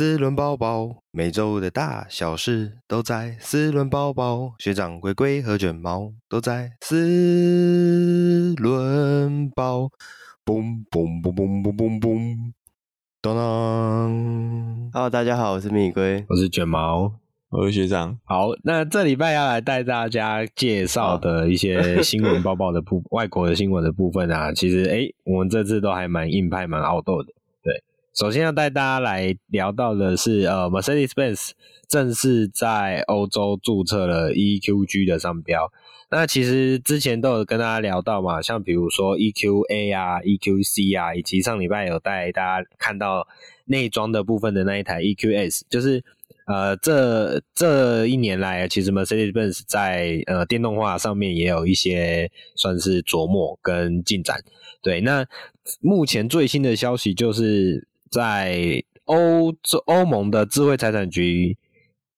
四轮包包，每周的大小事都在四轮包包。学长龟龟和卷毛都在四轮宝。嘣嘣嘣嘣嘣嘣嘣，当当。Hello，大家好，我是米龟，我是卷毛，我是学长。好，那这礼拜要来带大家介绍的一些 新闻包包的部，外国的新闻的部分啊，其实哎，我们这次都还蛮硬派，蛮傲斗的。首先要带大家来聊到的是，呃，Mercedes-Benz 正式在欧洲注册了 EQG 的商标。那其实之前都有跟大家聊到嘛，像比如说 EQA 啊、EQC 啊，以及上礼拜有带大家看到内装的部分的那一台 EQS，就是呃，这这一年来，其实 Mercedes-Benz 在呃电动化上面也有一些算是琢磨跟进展。对，那目前最新的消息就是。在欧洲欧盟的智慧财产局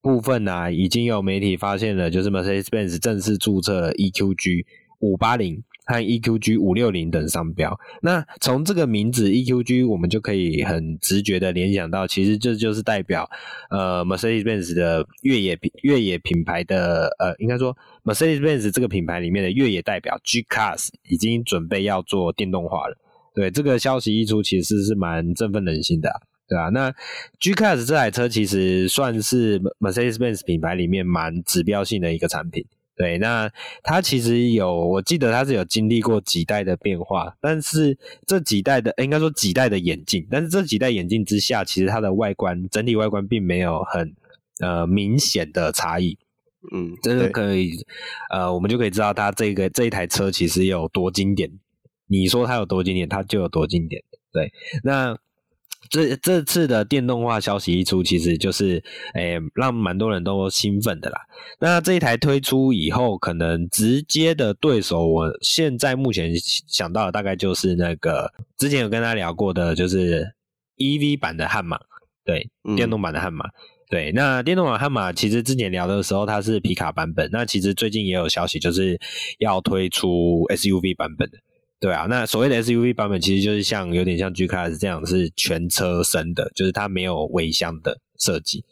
部分呢、已经有媒体发现了，就是 Mercedes-Benz 正式注册 EQG 五八零和 EQG 五六零等商标。那从这个名字 EQG，我们就可以很直觉的联想到，其实这就是代表呃 Mercedes-Benz 的越野越野品牌的呃，应该说 Mercedes-Benz 这个品牌里面的越野代表 G-Class 已经准备要做电动化了。对，这个消息一出，其实是蛮振奋人心的啊，对啊，那 G-Class 这台车其实算是 Mercedes-Benz 品牌里面蛮指标性的一个产品。对，那它其实有，我记得它是有经历过几代的变化，但是这几代的，应该说几代的眼镜，但是这几代眼镜之下，其实它的外观整体外观并没有很呃明显的差异。嗯，真的可以，呃，我们就可以知道它这个这一台车其实有多经典。你说它有多经典，它就有多经典。对，那这这次的电动化消息一出，其实就是诶、欸，让蛮多人都兴奋的啦。那这一台推出以后，可能直接的对手，我现在目前想到的大概就是那个之前有跟大家聊过的，就是 EV 版的悍马，对，电动版的悍马。嗯、对，那电动版悍马其实之前聊的时候，它是皮卡版本。那其实最近也有消息，就是要推出 SUV 版本的。对啊，那所谓的 SUV 版本其实就是像有点像 G Class 这样，是全车身的，就是它没有尾箱的设计。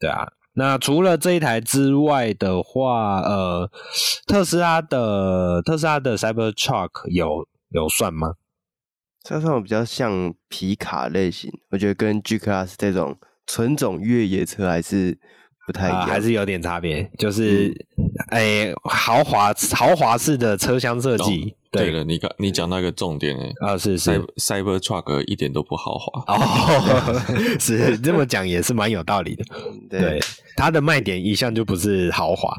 对啊，那除了这一台之外的话，呃，特斯拉的特斯拉的 Cybertruck 有有算吗？这算比较像皮卡类型，我觉得跟 G Class 这种纯种越野车还是不太一样，呃、还是有点差别。就是，哎、嗯，豪华豪华式的车厢设计。对了，你刚你讲那个重点诶啊，是是 Cybertruck 一点都不豪华哦，是这么讲也是蛮有道理的。对，它的卖点一向就不是豪华，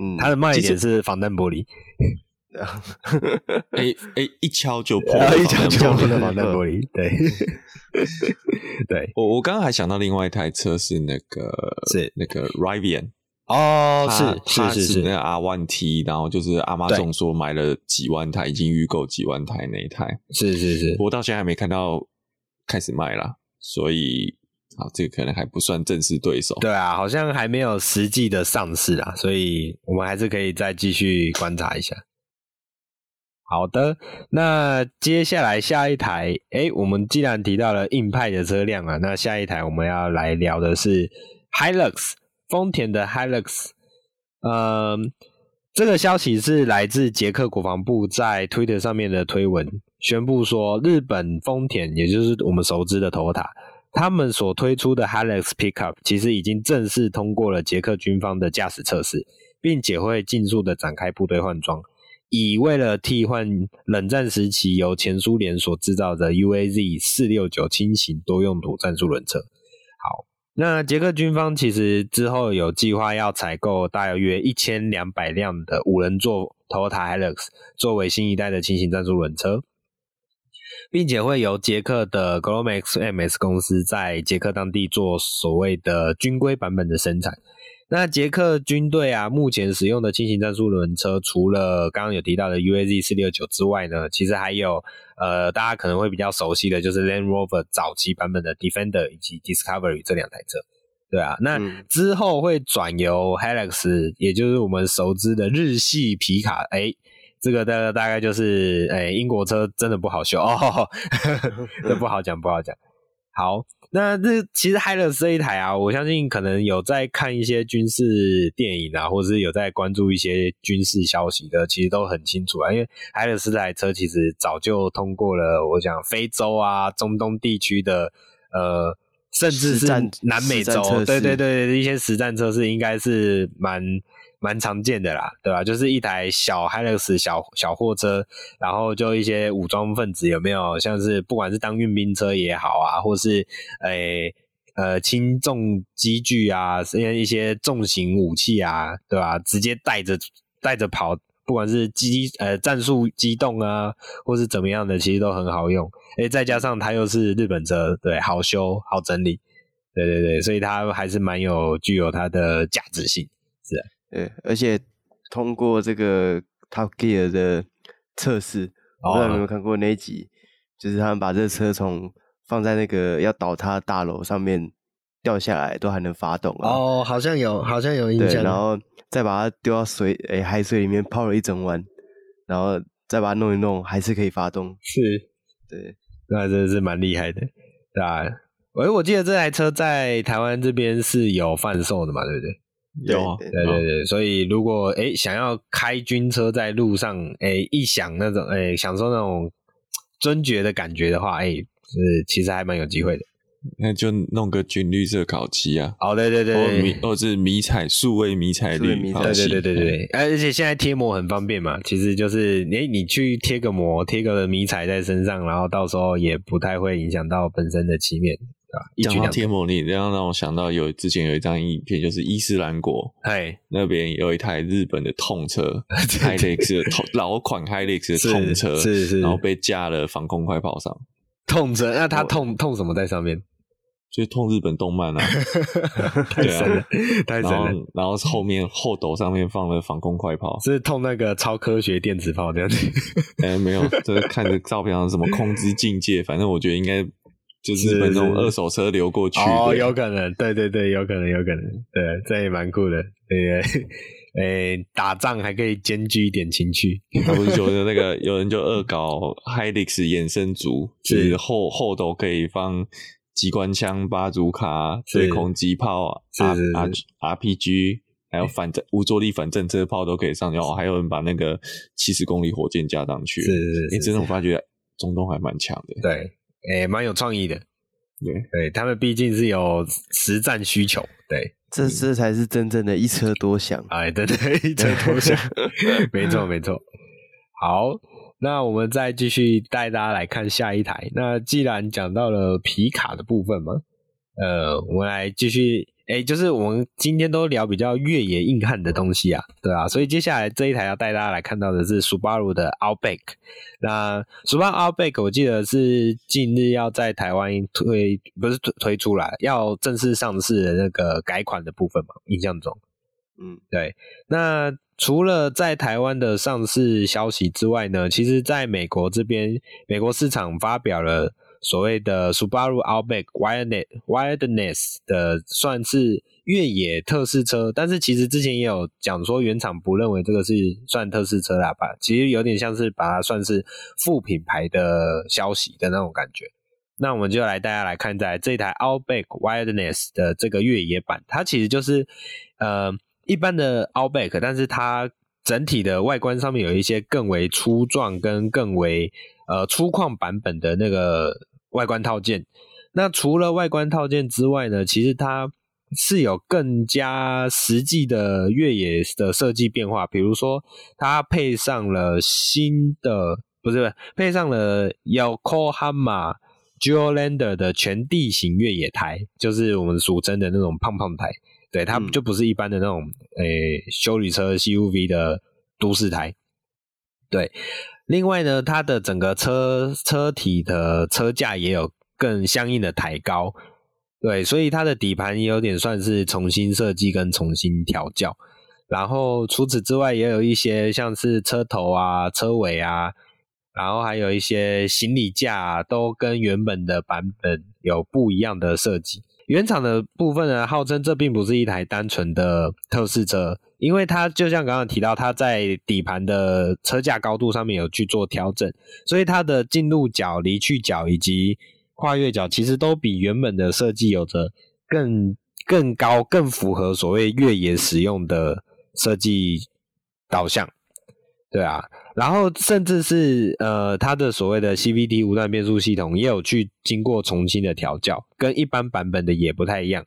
嗯，它的卖点是防弹玻璃。哎哎，一敲就破，一敲就破的防弹玻璃。对，对我我刚刚还想到另外一台车是那个是那个 Rivian。哦，是是是是那个 R1T，然后就是 Amazon 说买了几万台，已经预购几万台那一台，是是是，不过到现在还没看到开始卖啦，所以啊，这个可能还不算正式对手。对啊，好像还没有实际的上市啊，所以我们还是可以再继续观察一下。好的，那接下来下一台，诶，我们既然提到了硬派的车辆啊，那下一台我们要来聊的是 Hilux。丰田的 Hilux，呃，这个消息是来自捷克国防部在 Twitter 上面的推文，宣布说，日本丰田，也就是我们熟知的 Toyota，他们所推出的 Hilux Pickup 其实已经正式通过了捷克军方的驾驶测试，并且会尽速的展开部队换装，以为了替换冷战时期由前苏联所制造的 UAZ 四六九轻型多用途战术轮车。那捷克军方其实之后有计划要采购大约一千两百辆的五人座头台 Hilux 作为新一代的轻型战术轮车，并且会由捷克的 Glomex MS 公司在捷克当地做所谓的军规版本的生产。那捷克军队啊，目前使用的轻型战术轮车，除了刚刚有提到的 UAZ 四六九之外呢，其实还有呃，大家可能会比较熟悉的就是 Land Rover 早期版本的 Defender 以及 Discovery 这两台车，对啊，那之后会转由 Hilux，也就是我们熟知的日系皮卡，哎、欸，这个大大概就是哎、欸，英国车真的不好修哦，这不好讲，不好讲。好。那这其实 Hilux 这一台啊，我相信可能有在看一些军事电影啊，或者是有在关注一些军事消息的，其实都很清楚啊。因为 Hilux 这台车其实早就通过了，我讲非洲啊、中东地区的呃，甚至是南美洲，对对对，一些实战测试应该是蛮。蛮常见的啦，对吧？就是一台小 Hilux 小小货车，然后就一些武装分子有没有？像是不管是当运兵车也好啊，或是诶呃轻重机具啊，甚至一些重型武器啊，对吧？直接带着带着跑，不管是机呃战术机动啊，或是怎么样的，其实都很好用。诶再加上它又是日本车，对，好修好整理，对对对，所以它还是蛮有具有它的价值性，是啊。对，而且通过这个 Top Gear 的测试，我不知道你有没有看过那一集，就是他们把这车从放在那个要倒塌大楼上面掉下来，都还能发动啊。哦，好像有，好像有印象。对，然后再把它丢到水，诶，海水里面泡了一整晚，然后再把它弄一弄，还是可以发动。是，对，那真的是蛮厉害的，对啊。诶，我记得这台车在台湾这边是有贩售的嘛，对不对？有，对对对，所以如果哎想要开军车在路上，哎一想那种哎享受那种尊爵的感觉的话，哎是其实还蛮有机会的。那就弄个军绿色烤漆啊！哦，对对对对，迷或者是迷彩数位迷彩绿，对对对对对。而且现在贴膜很方便嘛，其实就是哎你去贴个膜，贴个迷彩在身上，然后到时候也不太会影响到本身的漆面。讲到贴膜，你这样让我想到有之前有一张影片，就是伊斯兰国，哎，那边有一台日本的痛车，Hilux 的痛老款 Hilux 的痛车，是是，然后被架了防空快炮上。痛着，那他痛痛什么在上面？就是痛日本动漫 啊，太神了，太神了。然后后面后斗上面放了防空快炮，是痛那个超科学电磁炮这样子。哎，没有，就是看着照片上什么空之境界，反正我觉得应该。就是那种二手车流过去哦，有可能，对对对，有可能，有可能，对，这也蛮酷的，对对，诶、欸，打仗还可以兼具一点情趣。他不是说的那个有人就恶搞 Helix 衍生族，就是后后头可以放机关枪、八足卡、对空机炮、R R RPG，还有反正无坐力反战车炮都可以上然后，还有人把那个七十公里火箭加上去，是是是，哎，真的我发觉中东还蛮强的，对。诶，蛮、欸、有创意的，对对，他们毕竟是有实战需求，对，这这才是真正的一车多享，哎，对对，一车多享，没错没错。好，那我们再继续带大家来看下一台。那既然讲到了皮卡的部分嘛，呃，我们来继续。哎，就是我们今天都聊比较越野硬汉的东西啊，对啊，所以接下来这一台要带大家来看到的是 Subaru 的 Outback。那 Subaru Outback 我记得是近日要在台湾推，不是推推出来，要正式上市的那个改款的部分嘛，印象中，嗯，对。那除了在台湾的上市消息之外呢，其实在美国这边，美国市场发表了。所谓的 Subaru Outback Wilderness 的算是越野特试车，但是其实之前也有讲说原厂不认为这个是算特试车啦吧，其实有点像是把它算是副品牌的消息的那种感觉。那我们就来大家来看在这台 Outback Wilderness 的这个越野版，它其实就是呃一般的 Outback，但是它整体的外观上面有一些更为粗壮跟更为呃粗犷版本的那个。外观套件，那除了外观套件之外呢，其实它是有更加实际的越野的设计变化。比如说，它配上了新的，不是，不是配上了 Yokohama Geolander 的全地形越野台，就是我们俗称的那种胖胖台。对，它就不是一般的那种诶、嗯欸、休旅车 CUV 的都市台。对。另外呢，它的整个车车体的车架也有更相应的抬高，对，所以它的底盘也有点算是重新设计跟重新调教。然后除此之外，也有一些像是车头啊、车尾啊，然后还有一些行李架啊，都跟原本的版本有不一样的设计。原厂的部分呢，号称这并不是一台单纯的特试车。因为它就像刚刚提到，它在底盘的车架高度上面有去做调整，所以它的进入角、离去角以及跨越角，其实都比原本的设计有着更更高、更符合所谓越野使用的设计导向。对啊，然后甚至是呃，它的所谓的 CVT 无段变速系统也有去经过重新的调教，跟一般版本的也不太一样。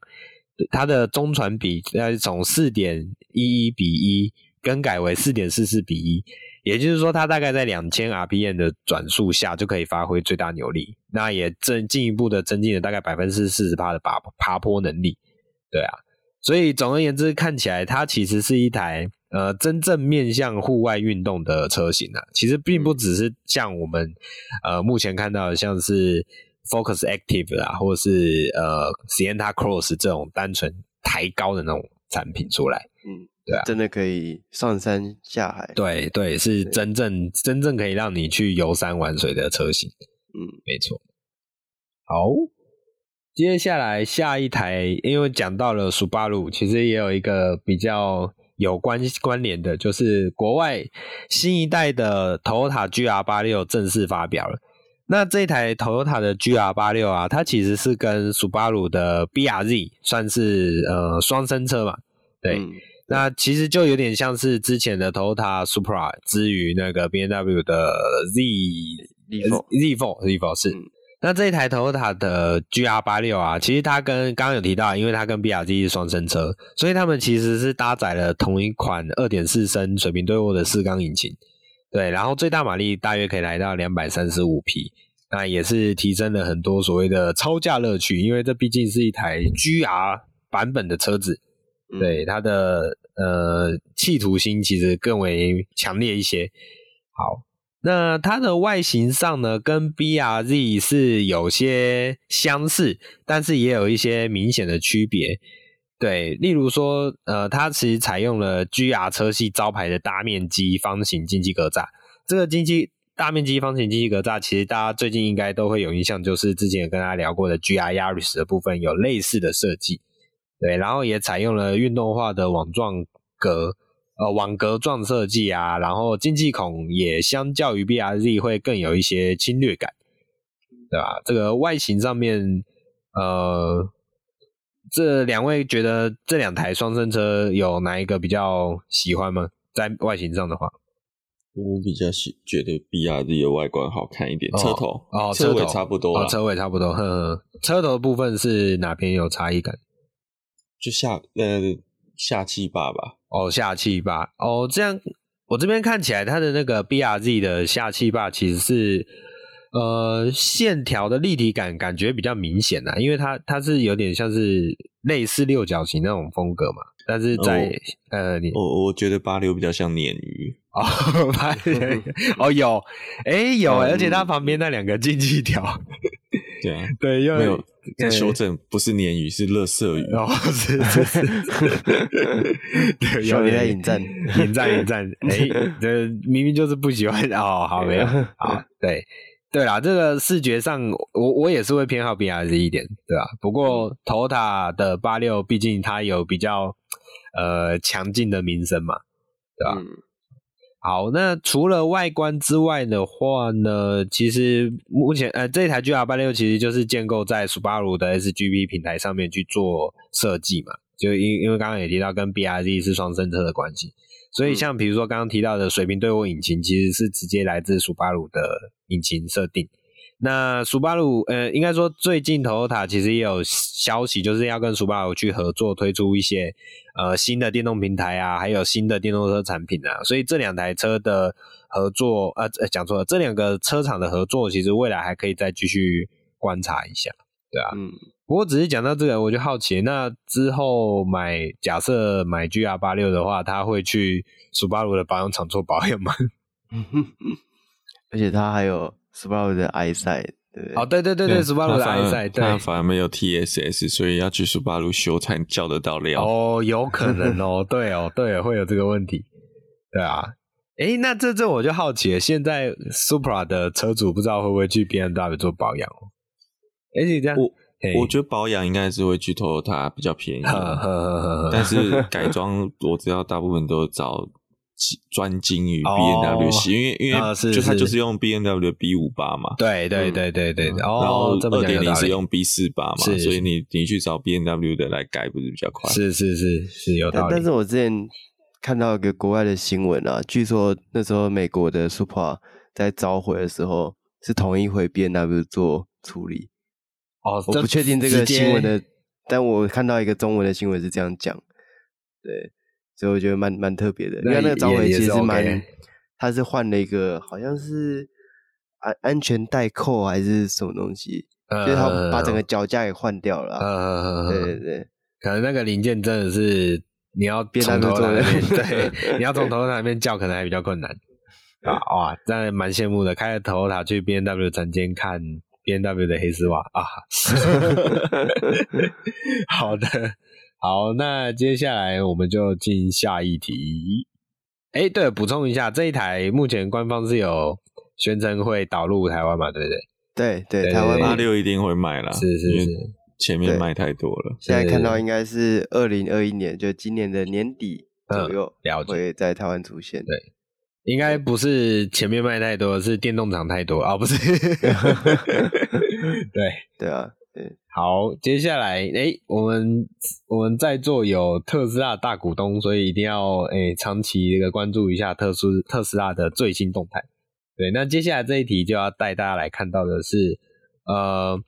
它的中传比呃从四点一一比一更改为四点四四比一，也就是说，它大概在两千 RPM 的转速下就可以发挥最大扭力，那也增进一步的增进了大概百分之四十八的爬爬坡能力。对啊，所以总而言之，看起来它其实是一台。呃，真正面向户外运动的车型啊，其实并不只是像我们呃目前看到的，像是 Focus Active 啊，或者是呃 Sienna Cross 这种单纯抬高的那种产品出来。嗯，对啊，真的可以上山下海。对对，是真正真正可以让你去游山玩水的车型。嗯，没错。好，接下来下一台，因为讲到了 Subaru，其实也有一个比较。有关关联的，就是国外新一代的 Toyota GR 八六正式发表了。那这台 Toyota 的 GR 八六啊，它其实是跟 Subaru 的 BRZ 算是呃双生车嘛。对，嗯、那其实就有点像是之前的 Toyota Supra 之于那个 BMW 的 Z Z4 Z4 Z4 是。嗯那这一台 Toyota 的 G R 八六啊，其实它跟刚刚有提到，因为它跟 BRZ 是双生车，所以他们其实是搭载了同一款二点四升水平对卧的四缸引擎，对，然后最大马力大约可以来到两百三十五匹，那也是提升了很多所谓的超驾乐趣，因为这毕竟是一台 GR 版本的车子，对，它的呃企图心其实更为强烈一些。好。那它的外形上呢，跟 BRZ 是有些相似，但是也有一些明显的区别。对，例如说，呃，它其实采用了 GR 车系招牌的大面积方形进气格栅。这个进气大面积方形进气格栅，其实大家最近应该都会有印象，就是之前有跟大家聊过的 GR Yaris 的部分有类似的设计。对，然后也采用了运动化的网状格。呃，网格状设计啊，然后进气孔也相较于 BRZ 会更有一些侵略感，对吧？这个外形上面，呃，这两位觉得这两台双生车有哪一个比较喜欢吗？在外形上的话，我比较喜觉得 BRZ 的外观好看一点，车头哦，车尾差不多，哦，车尾差不多，呵呵，车头的部分是哪边有差异感？就下呃下气坝吧。哦，下气坝哦，这样我这边看起来，它的那个 BRZ 的下气坝其实是呃线条的立体感感觉比较明显呐，因为它它是有点像是类似六角形那种风格嘛，但是在、哦、呃，你我我觉得八六比较像鲶鱼哦，八六哦有，哎、欸、有，而且它旁边那两个进气条，对啊，对，又有。在修正不是鲶鱼，是乐色鱼。哦，是是是，对，有你在引战，引战引战。哎、欸，这明明就是不喜欢哦。好，没有，好，对对啦，这个视觉上，我我也是会偏好 BRZ 一点，对吧？不过 Toyota 的八六，毕竟它有比较呃强劲的名声嘛，对吧？嗯好，那除了外观之外的话呢，其实目前呃这一台 G R 八六其实就是建构在 Subaru 的 SGP 平台上面去做设计嘛，就因因为刚刚也提到跟 BRZ 是双生车的关系，所以像比如说刚刚提到的水平对卧引擎，其实是直接来自 Subaru 的引擎设定。那 Subaru 呃，应该说最近 Toyota 其实也有消息，就是要跟 Subaru 去合作推出一些呃新的电动平台啊，还有新的电动车产品啊。所以这两台车的合作，呃，讲错了，这两个车厂的合作，其实未来还可以再继续观察一下，对啊。嗯。不过只是讲到这个，我就好奇，那之后买假设买 GR 八六的话，他会去 Subaru 的保养厂做保养吗？而且他还有。Subaru 的 EyeSight，对不对？哦，对对对对，Subaru 的 EyeSight，对，他反而没有 TSS，所以要去 Subaru 修才叫得到料。哦，有可能哦，对哦，对，会有这个问题，对啊。诶，那这这我就好奇了，现在 Supra 的车主不知道会不会去 BMW 做保养哦？诶，你这样，我我觉得保养应该是会去 Toyota 比较便宜，但是改装我知道大部分都找专精于 B N W 系，因为因为就它就是用 B N W B 五八嘛，对对对对对，然后二点零是用 B 四八嘛，所以你你去找 B N W 的来改不是比较快？是是是是有道理。但是我之前看到一个国外的新闻啊，据说那时候美国的 Supra 在召回的时候是同意回 B N W 做处理。哦，我不确定这个新闻的，但我看到一个中文的新闻是这样讲，对。所以我觉得蛮蛮特别的，你看那个召回其实蛮，他是换了一个好像是安安全带扣还是什么东西，就是他把整个脚架给换掉了。嗯，对对对，可能那个零件真的是你要从头来，对，你要从头那边叫可能还比较困难。啊哇，真的蛮羡慕的，开着 Toyota 去 B N W 展间看 BMW 的黑丝袜啊。好的。好，那接下来我们就进下一题。哎、欸，对，补充一下，这一台目前官方是有宣称会导入台湾嘛？对不对？对对，台湾八六一定会卖啦，是是是，前面卖太多了。现在看到应该是二零二一年，就今年的年底左右，会在台湾出现。对，应该不是前面卖太多，是电动厂太多啊、哦，不是？对对啊。对好，接下来，哎、欸，我们我们在座有特斯拉的大股东，所以一定要哎、欸、长期这个关注一下特斯特斯拉的最新动态。对，那接下来这一题就要带大家来看到的是，呃，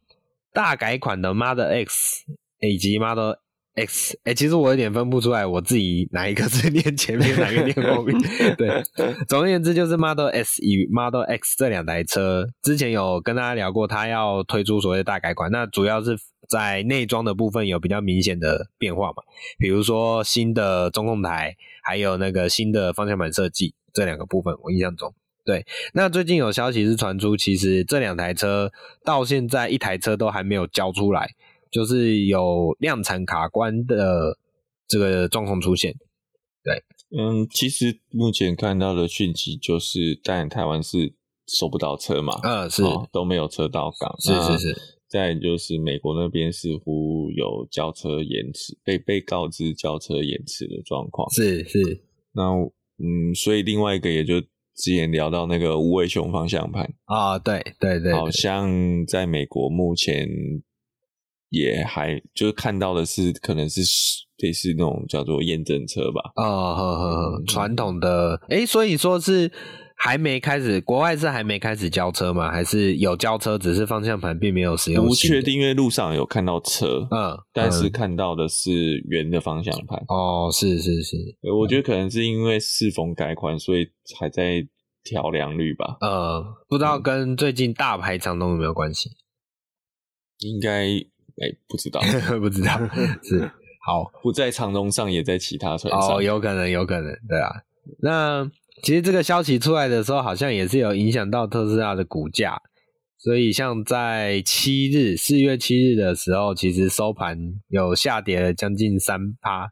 大改款的 Model X 以及 Model X，哎、其实我有点分不出来，我自己哪一个 是念前面，哪个念后面。对，总而言之，就是 Model S 与 Model X 这两台车，之前有跟大家聊过，它要推出所谓的大改款，那主要是在内装的部分有比较明显的变化嘛，比如说新的中控台，还有那个新的方向盘设计，这两个部分，我印象中，对。那最近有消息是传出，其实这两台车到现在一台车都还没有交出来。就是有量产卡关的这个状况出现，对，嗯，其实目前看到的讯息就是，在台湾是收不到车嘛，嗯，是、哦、都没有车到港，是是是。再就是美国那边似乎有交车延迟，被被告知交车延迟的状况，是是。那嗯，所以另外一个也就之前聊到那个无尾熊方向盘啊，对对对，好像在美国目前。也还就是看到的是，可能是类似那种叫做验证车吧。哦，呵呵呵，传统的，诶、欸，所以说是还没开始，国外是还没开始交车吗？还是有交车，只是方向盘并没有使用？不确定，因为路上有看到车，嗯，但是看到的是圆的方向盘。哦，是是是，我觉得可能是因为适逢改款，所以还在调良率吧。呃，不知道跟最近大排长龙有没有关系？应该。哎、欸，不知道，不知道，是好不在长龙上，也在其他船上。哦，有可能，有可能，对啊。那其实这个消息出来的时候，好像也是有影响到特斯拉的股价。所以，像在七日，四月七日的时候，其实收盘有下跌了将近三趴。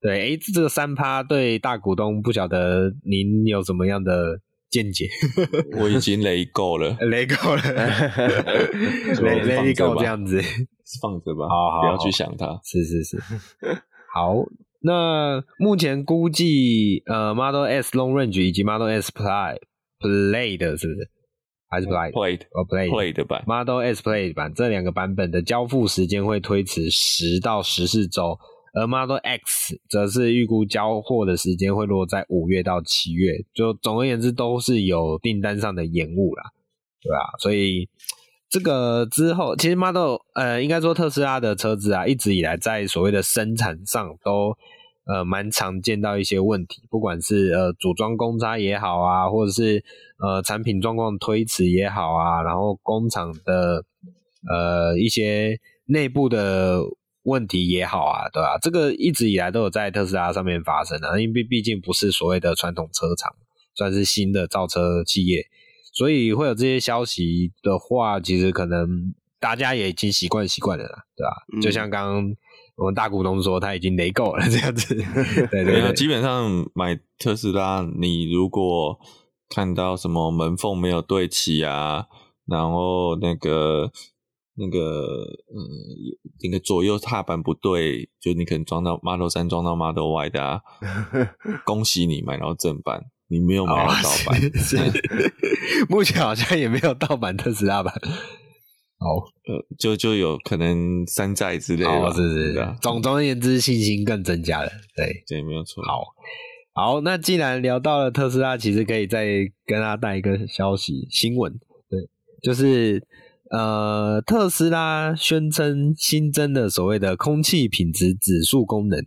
对，哎、欸，这个三趴对大股东不晓得您有什么样的？见解，我已经雷够了，雷够了，雷雷够这样子，放着吧，好好，不要去想它。是是是，好，那目前估计，呃，Model S Long Range 以及 Model S Plaid Plaid 是不是？还是 Plaid？哦 Play Play 的版，Model S Plaid 版这两个版本的交付时间会推迟十到十四周。而 Model X 则是预估交货的时间会落在五月到七月，就总而言之都是有订单上的延误啦，对啊，所以这个之后，其实 Model 呃，应该说特斯拉的车子啊，一直以来在所谓的生产上都呃蛮常见到一些问题，不管是呃组装公差也好啊，或者是呃产品状况推迟也好啊，然后工厂的呃一些内部的。问题也好啊，对吧、这个一直以来都有在特斯拉上面发生的，因为毕竟不是所谓的传统车厂，算是新的造车企业，所以会有这些消息的话，其实可能大家也已经习惯习惯了啦，对吧、啊？嗯、就像刚刚我们大股东说，他已经雷够了这样子。对对对，基本上买特斯拉，你如果看到什么门缝没有对齐啊，然后那个。那个呃那个左右踏板不对，就你可能装到 Model 三装到 Model Y 的啊，恭喜你买到正版，你没有买到盗版。哦、是是 目前好像也没有盗版特斯拉版。好，呃，就就有可能山寨之类的，哦，是是是，总总而言之，信心更增加了。对，对，没有错。好，好，那既然聊到了特斯拉，其实可以再跟大家带一个消息新闻，对，就是呃，特斯拉宣称新增的所谓的空气品质指数功能，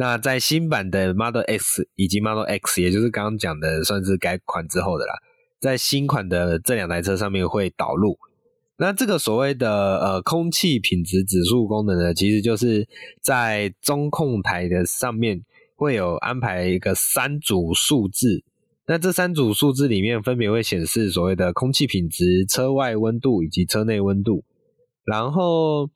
那在新版的 Model X 以及 Model X，也就是刚刚讲的算是改款之后的啦，在新款的这两台车上面会导入。那这个所谓的呃空气品质指数功能呢，其实就是在中控台的上面会有安排一个三组数字，那这三组数字里面分别会显示所谓的空气品质、车外温度以及车内温度，然后。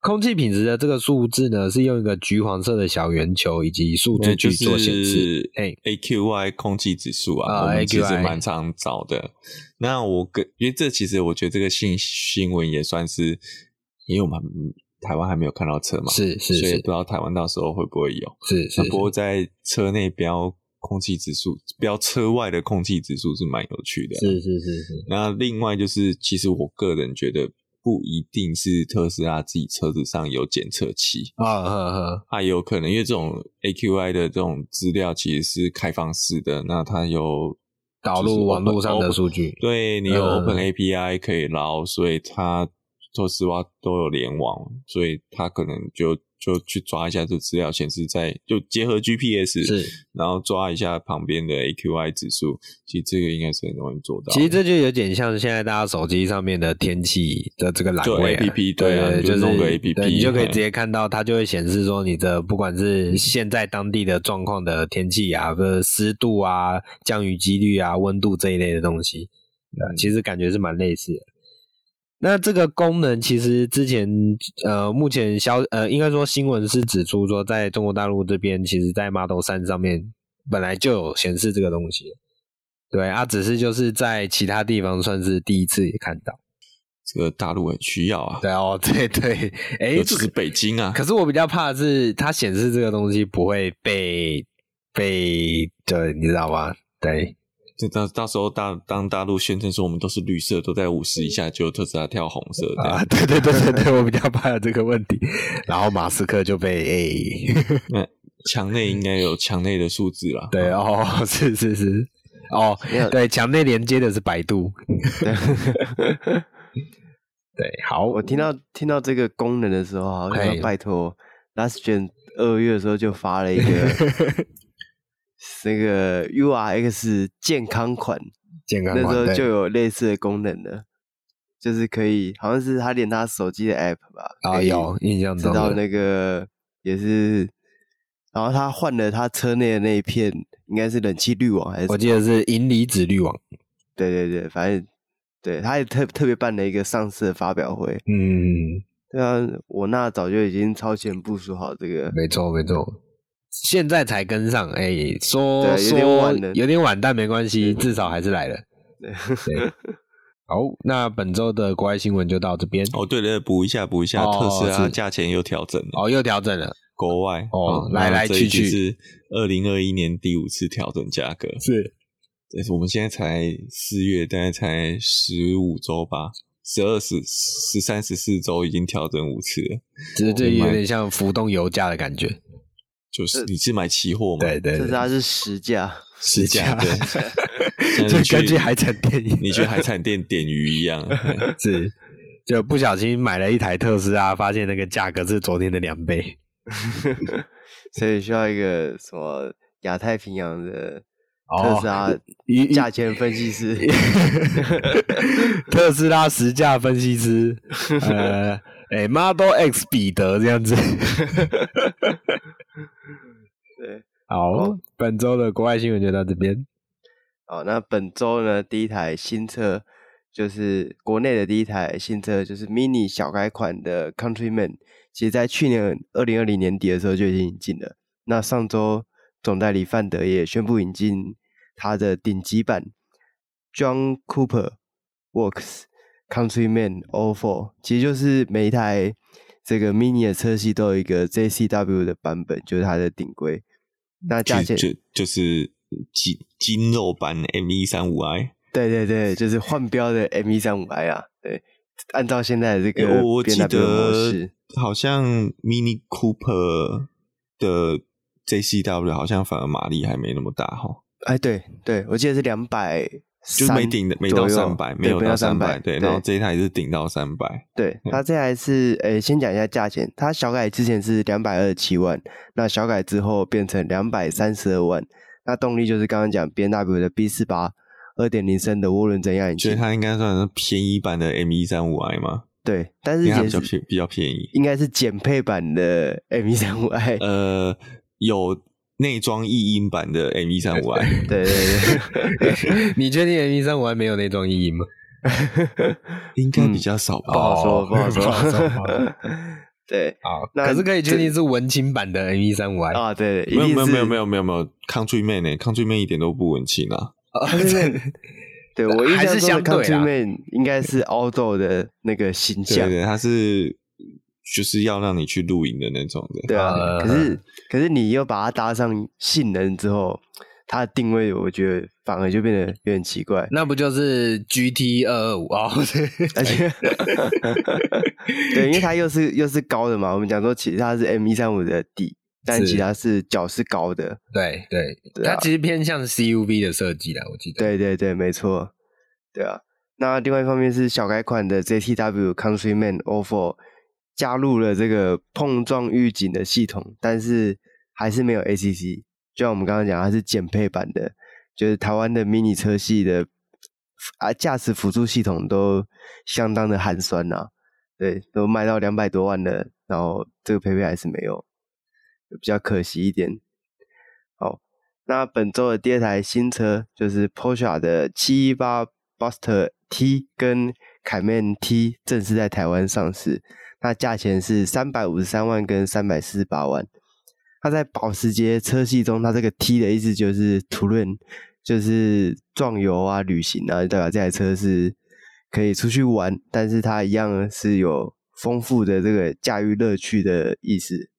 空气品质的这个数字呢，是用一个橘黄色的小圆球以及数字去做显示。哎，AQI 空气指数啊，我们其实蛮常找的。那我跟因为这其实我觉得这个新新闻也算是，因为我们台湾还没有看到车嘛，是是，所以不知道台湾到时候会不会有。是是。不过在车内标空气指数，标车外的空气指数是蛮有趣的。是是是是。那另外就是，其实我个人觉得。不一定是特斯拉自己车子上有检测器啊，有可能因为这种 AQI 的这种资料其实是开放式的，那它有导入网络上的数据，对，你有 Open API 可以捞，所以它特斯拉都有联网，所以他可能就。就去抓一下这资料，显示在就结合 GPS，是，然后抓一下旁边的 AQI 指数，其实这个应该是很容易做到。其实这就有点像现在大家手机上面的天气的这个栏位、啊、APP，对、啊，就是弄个 APP，你就可以直接看到，它就会显示说你的不管是现在当地的状况的天气啊，或者湿度啊、降雨几率啊、温度这一类的东西，嗯、其实感觉是蛮类似的。那这个功能其实之前呃，目前消呃，应该说新闻是指出说，在中国大陆这边，其实，在 Model 3上面本来就有显示这个东西，对啊，只是就是在其他地方算是第一次也看到。这个大陆很需要啊，对哦，对对，哎，尤其是北京啊。可是我比较怕的是它显示这个东西不会被被对，你知道吗？对。就到到时候大当大陆宣称说我们都是绿色，都在五十以下，就特斯拉跳红色啊！对对对对对，我比较怕有这个问题。然后马斯克就被诶，那墙内应该有墙内的数字啦。对哦，是是是哦，对，墙内连接的是百度。对，好，我听到听到这个功能的时候，好像拜托，Last Gen 二月的时候就发了一个。那个 URX 健康款，健康款那时候就有类似的功能了，就是可以，好像是他连他手机的 App 吧，啊有印象中，知道那个也是，然后他换了他车内的那一片，应该是冷气滤网还是？我记得是银离子滤网。对对对，反正对，他也特特别办了一个上市的发表会。嗯，对啊，我那早就已经超前部署好这个，没错没错。现在才跟上，哎、欸，说说有点，有点晚，但没关系，至少还是来了。对，对好，那本周的国外新闻就到这边。哦，对了，补一下，补一下，特斯拉价钱又调整了。哦，又调整了，国外哦，来来去去是二零二一年第五次调整价格。是，但是我们现在才四月，大概才十五周吧，十二十十三十四周已经调整五次了。其实这有点像浮动油价的感觉。就是你是买期货吗？对对，这它是实价，实价对，就根据海产店，你去海产店点鱼一样，是就不小心买了一台特斯拉，发现那个价格是昨天的两倍，所以需要一个什么亚太平洋的特斯拉价钱分析师，特斯拉实价分析师，呃。哎、欸、，Model X 彼得这样子，对，好，哦、本周的国外新闻就到这边。好，那本周呢，第一台新车就是国内的第一台新车，就是 Mini 小改款的 Countryman，其实在去年二零二零年底的时候就已经引进了。那上周总代理范德也宣布引进它的顶级版 John Cooper Works。Countryman O4，其实就是每一台这个 Mini 的车系都有一个 JCW 的版本，就是它的顶规。那价钱就就，是金金肉版 M135i。对对对，就是换标的 M135i 啊。对，按照现在的这个、欸、我记得好像 Mini Cooper 的 JCW 好像反而马力还没那么大哈。哎，对对，我记得是两百，就是没顶的，没到三百，没有到三百，对。然后这一台是顶到三百。对，它这台是，诶，先讲一下价钱，它小改之前是两百二十七万，那小改之后变成两百三十二万。那动力就是刚刚讲 BMW 的 B 四八二点零升的涡轮增压引擎，所以它应该算是便宜版的 M 一三五 i 吗？对，但是也是比较便比较便宜，应该是减配版的 M 一三五 i。呃，有。内装异音版的 M 一三五 i，对对对，你确定 M 一三五 i 没有内装异音吗？应该比较少吧，不好说，不好说。对，好，可是可以确定是文青版的 M 一三五 i 啊，对，没有没有没有没有没有没有，Countryman 呢？Countryman 一点都不文青啊。对，我印象中的 Countryman 应该是 Aldo 的那个形象，对，它是。就是要让你去露营的那种的，对啊。Uh, 可是，可是你又把它搭上性能之后，它的定位我觉得反而就变得有点奇怪。那不就是 GT 二二五啊？而且，对，因为它又是又是高的嘛。我们讲说，其实它是 M 一三五的底，但其他是脚是高的。对对，对啊、它其实偏向 CUV 的设计啦，我记得。对对对，没错。对啊，那另外一方面是小改款的 ZTW Countryman O4。加入了这个碰撞预警的系统，但是还是没有 ACC。就像我们刚刚讲，它是减配版的，就是台湾的 mini 车系的啊，驾驶辅助系统都相当的寒酸呐、啊。对，都卖到两百多万了，然后这个配备还是没有，比较可惜一点。好，那本周的第二台新车就是 Porsche 的718 Boxster T 跟凯美 T 正式在台湾上市。那价钱是三百五十三万跟三百四十八万。它在保时捷车系中，它这个 T 的意思就是 Touring，就是壮游啊、旅行啊，代表这台车是可以出去玩，但是它一样是有丰富的这个驾驭乐趣的意思。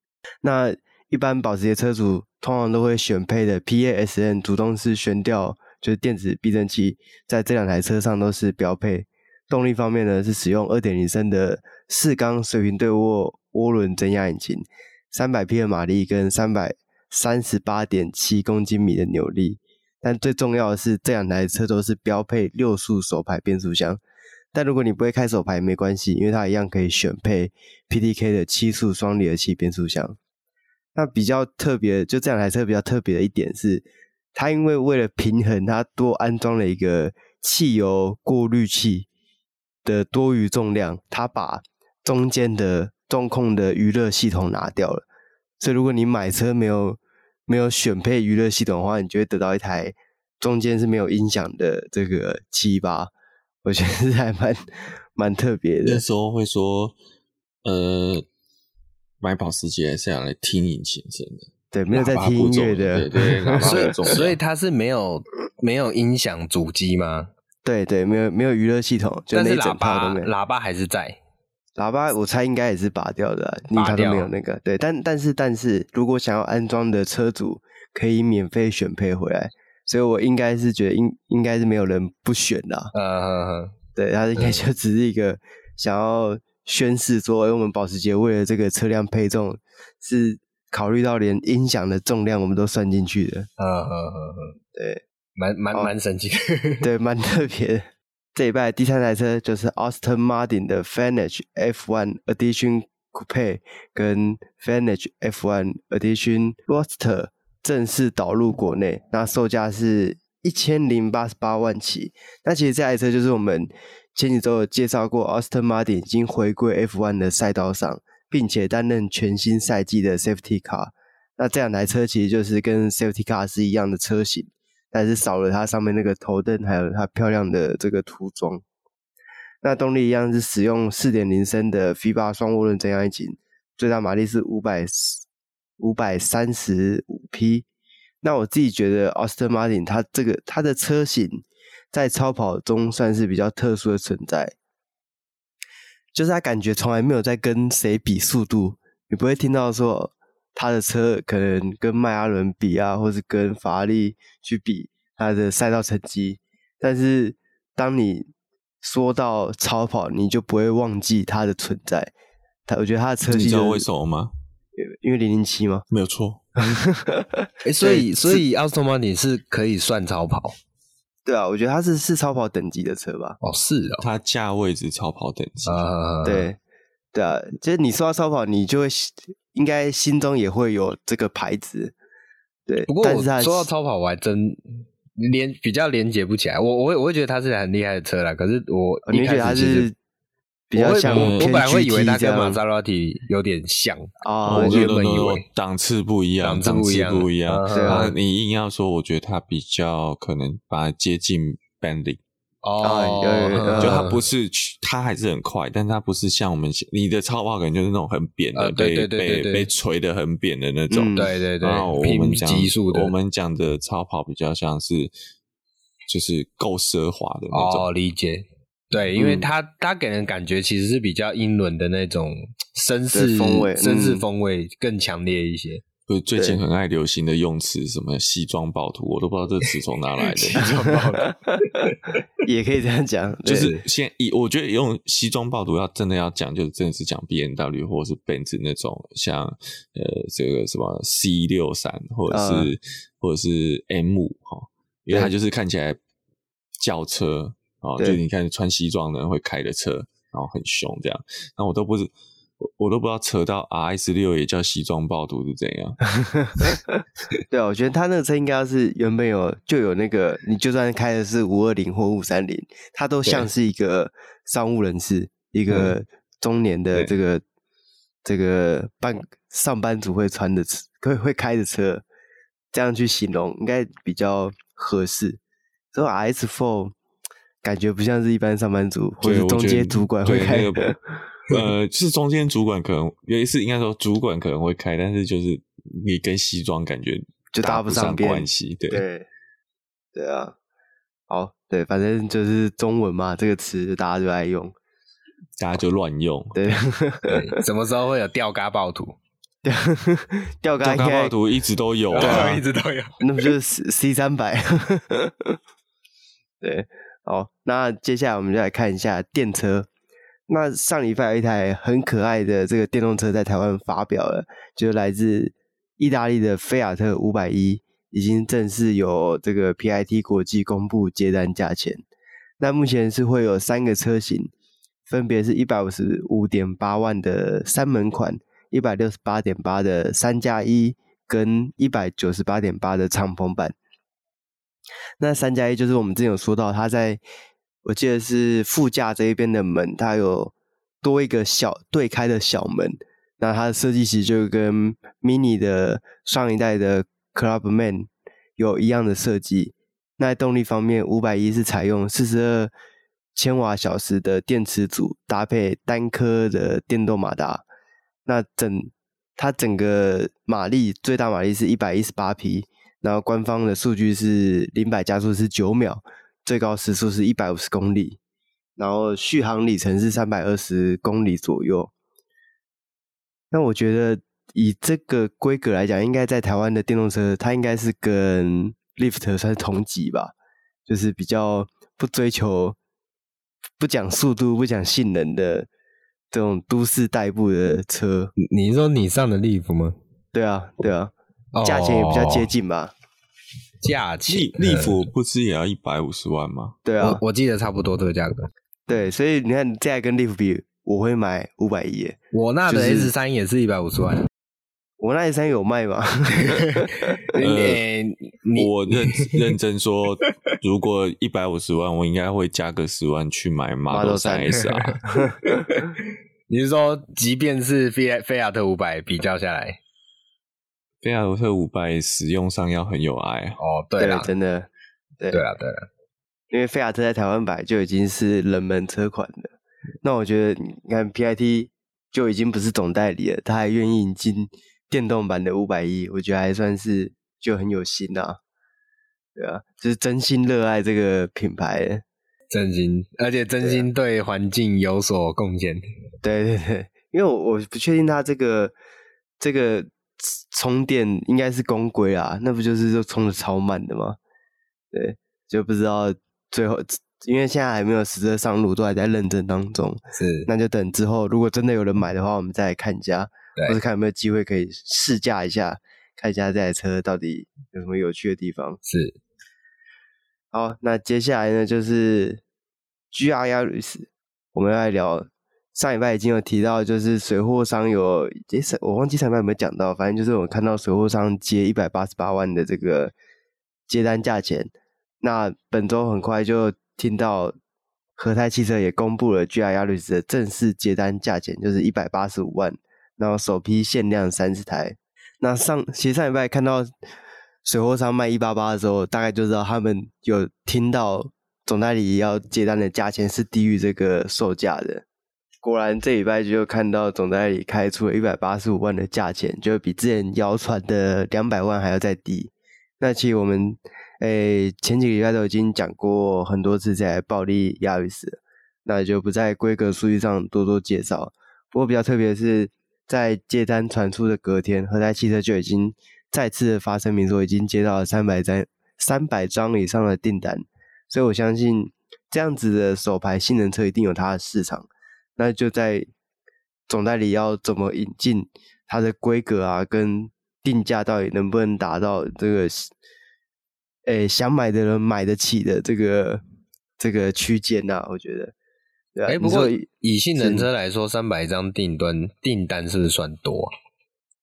那一般保时捷车主通常都会选配的 PASN 主动式悬吊，就是电子避震器，在这两台车上都是标配。动力方面呢，是使用二点零升的。四缸水平对卧涡轮增压引擎，三百匹的马力跟三百三十八点七公斤米的扭力。但最重要的是，这两台车都是标配六速手排变速箱。但如果你不会开手排，没关系，因为它一样可以选配 PTK 的七速双离合器变速箱。那比较特别，就这两台车比较特别的一点是，它因为为了平衡，它多安装了一个汽油过滤器的多余重量，它把中间的中控的娱乐系统拿掉了，所以如果你买车没有没有选配娱乐系统的话，你就会得到一台中间是没有音响的这个七八，我觉得是还蛮 蛮特别的。那时候会说，呃，买保时捷是要来听引擎声的，对，没有在听音乐的，对对，所以所以它是没有没有音响主机吗？对对，没有没有娱乐系统，就那一整套都没有，喇叭喇叭还是在。喇叭我猜应该也是拔掉的，啊，因为它都没有那个。对，但但是但是，如果想要安装的车主可以免费选配回来，所以我应该是觉得应应该是没有人不选的，啊。嗯嗯嗯，对，他应该就只是一个想要宣示说，哎，我们保时捷为了这个车辆配重是考虑到连音响的重量我们都算进去的。嗯嗯嗯嗯，对，蛮蛮蛮神奇，对，蛮特别的。这一拜第三台车就是 Aston Martin 的 Vantage F1 Edition Coupe 跟 Vantage F1 Edition Roadster 正式导入国内，那售价是一千零八十八万起。那其实这台车就是我们前几周有介绍过，Aston Martin 已经回归 F1 的赛道上，并且担任全新赛季的 Safety Car。那这两台车其实就是跟 Safety Car 是一样的车型。但是少了它上面那个头灯，还有它漂亮的这个涂装。那动力一样是使用四点零升的 V8 双涡轮增压引擎，最大马力是五百五百三十五匹。那我自己觉得，Aston Martin 它这个它的车型在超跑中算是比较特殊的存在。就是他感觉从来没有在跟谁比速度，你不会听到说他的车可能跟迈阿伦比啊，或是跟法拉利去比他的赛道成绩。但是当你说到超跑，你就不会忘记它的存在。他我觉得他的车技、就是，你知道为什么吗？因为零零七吗？没有错。欸、所以所以奥斯汀马丁是可以算超跑。对啊，我觉得它是是超跑等级的车吧？哦，是哦，它价位是超跑等级。Uh, 对，对啊，其实你说到超跑，你就会应该心中也会有这个牌子。对，不过我说到超跑，我还真连比较连接不起来。我我会我会觉得它是很厉害的车啦，可是我一开始它是。比较像我，我本来会以为它跟玛莎拉蒂有点像啊，我原本以为档次不一样，档次不一样。对啊，你硬要说，我觉得它比较可能把它接近 Bentley 哦，就它不是，它还是很快，但它不是像我们你的超跑可能就是那种很扁的，被被被锤的很扁的那种。对对对，然后我们讲我们讲的超跑比较像是就是够奢华的那种，哦理解。对，因为它它给人感觉其实是比较英伦的那种绅士风味，绅士风味更强烈一些。就是最近很爱流行的用词，什么西装暴徒，我都不知道这词从哪来的。西装暴徒也可以这样讲，就是现以我觉得用西装暴徒要真的要讲，就是真的是讲 B N W 或者是 Benz 那种，像呃这个什么 C 六三或者是、uh, 或者是 M 五哈，因为它就是看起来轿车。啊，就是你看穿西装的人会开的车，然后很凶这样，那我都不是，我我都不知道扯到 RS 六也叫西装暴徒是怎样。对啊，我觉得他那个车应该要是原本有就有那个，你就算开的是五二零或五三零，它都像是一个商务人士，一个中年的这个这个办上班族会穿的车，会会开的车，这样去形容应该比较合适。所以 RS Four。感觉不像是一般上班族或者中间主管会开的，呃，就是中间主管可能有一次应该说主管可能会开，但是就是你跟西装感觉就搭不上关系，对对对啊，好对，反正就是中文嘛，这个词大家就爱用，大家就乱用，对，对，什么时候会有吊嘎暴徒？吊嘎暴徒一直都有啊，对，一直都有，那不就是 C 三百？对。好，那接下来我们就来看一下电车。那上礼拜有一台很可爱的这个电动车在台湾发表了，就来自意大利的菲亚特五百一，已经正式有这个 PIT 国际公布接单价钱。那目前是会有三个车型，分别是一百五十五点八万的三门款，一百六十八点八的三加一，跟一百九十八点八的敞篷版。那三加一就是我们之前有说到，它在我记得是副驾这一边的门，它有多一个小对开的小门。那它的设计其实就跟 Mini 的上一代的 Clubman 有一样的设计。那动力方面，五百一是采用四十二千瓦小时的电池组，搭配单颗的电动马达。那整它整个马力最大马力是一百一十八匹。然后官方的数据是零百加速是九秒，最高时速是一百五十公里，然后续航里程是三百二十公里左右。那我觉得以这个规格来讲，应该在台湾的电动车，它应该是跟 Lift 算是同级吧，就是比较不追求、不讲速度、不讲性能的这种都市代步的车。你说你上的 Lift 吗？对啊，对啊。价钱也比较接近吧？价钱，利福不是也要一百五十万吗？对啊我，我记得差不多这个价格。对，所以你看，这台跟利福比，我会买五百一。我那的 S 三也是一百五十万。我那 S 三有卖吗？呃，我认认真说，如果一百五十万，我应该会加个十万去买 Model 三 S 啊。你是说，即便是菲菲亚特五百比较下来？菲亚特五百使用上要很有爱哦，对了，真的，对，对啊，对啊，因为菲亚特在台湾版就已经是冷门车款了。那我觉得，你看 PIT 就已经不是总代理了，他还愿意引进电动版的五百一，我觉得还算是就很有心啊。对啊，就是真心热爱这个品牌。真心，而且真心对环境有所贡献。对对对，因为我我不确定它这个这个充电应该是公规啊，那不就是就充的超慢的吗？对，就不知道最后，因为现在还没有实车上路，都还在认证当中。是，那就等之后，如果真的有人买的话，我们再来看一下，或者看有没有机会可以试驾一下，看一下这台车到底有什么有趣的地方。是。好，那接下来呢，就是 GR Yaris，我们要来聊。上礼拜已经有提到，就是水货商有，诶，我忘记上礼拜有没有讲到，反正就是我看到水货商接一百八十八万的这个接单价钱。那本周很快就听到和泰汽车也公布了 GR a r i s 的正式接单价钱，就是一百八十五万，然后首批限量三十台。那上其实上礼拜看到水货商卖一八八的时候，大概就知道他们有听到总代理要接单的价钱是低于这个售价的。果然，这礼拜就看到总代理开出了一百八十五万的价钱，就比之前谣传的两百万还要再低。那其实我们诶、前几个礼拜都已经讲过很多次这台暴力亚瑞斯，那就不在规格数据上多多介绍。不过比较特别的是，在接单传出的隔天，和泰汽车就已经再次发声明说，已经接到了三百张三百张以上的订单。所以我相信，这样子的手排性能车一定有它的市场。那就在总代理要怎么引进它的规格啊，跟定价到底能不能达到这个，诶、欸，想买的人买得起的这个这个区间呐？我觉得，对啊。哎、欸，不过以性能车来说，三百张订单订单是不是算多啊？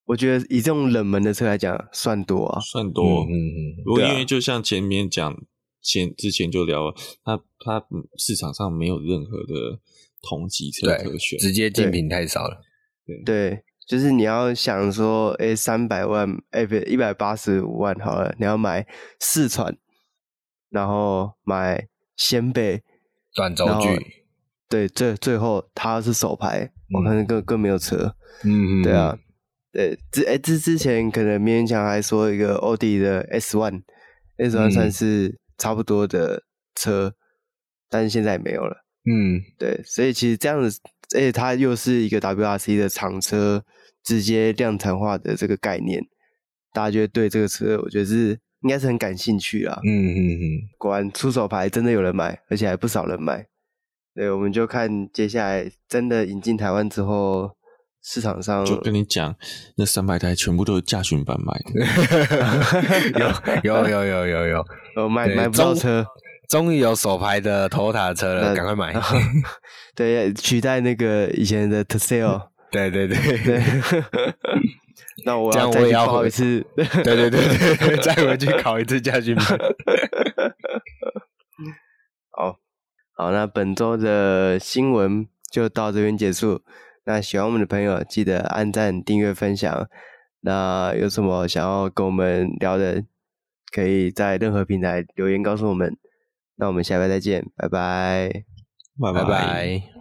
我觉得以这种冷门的车来讲，算多啊，算多。嗯嗯。不过因为就像前面讲，前之前就聊了，它它市场上没有任何的。同级车可选，直接竞品太少了。对，对，就是你要想说，哎、欸，三百万，哎、欸，不，一百八十五万好了，你要买四传，然后买先辈短轴距，对，最最后他是首排，嗯、我看更更没有车。嗯嗯，对啊，对，之哎之之前可能勉强还说一个奥迪的 S One，S One 算是差不多的车，嗯、但是现在没有了。嗯，对，所以其实这样子，而且它又是一个 WRC 的厂车，直接量产化的这个概念，大家觉得对这个车，我觉得是应该是很感兴趣啦。嗯嗯嗯，果然出手牌真的有人买，而且还不少人买。对，我们就看接下来真的引进台湾之后，市场上就跟你讲，那三百台全部都是驾训班买的，有有有有有有，有买买不到车。终于有手牌的 Toyota 车了，赶快买！对，取代那个以前的 Tercel。对对对对。那我要再去考一次。对对对对，再回去考一次驾训班。好，好，那本周的新闻就到这边结束。那喜欢我们的朋友，记得按赞、订阅、分享。那有什么想要跟我们聊的，可以在任何平台留言告诉我们。那我们下回再见，拜拜，拜拜。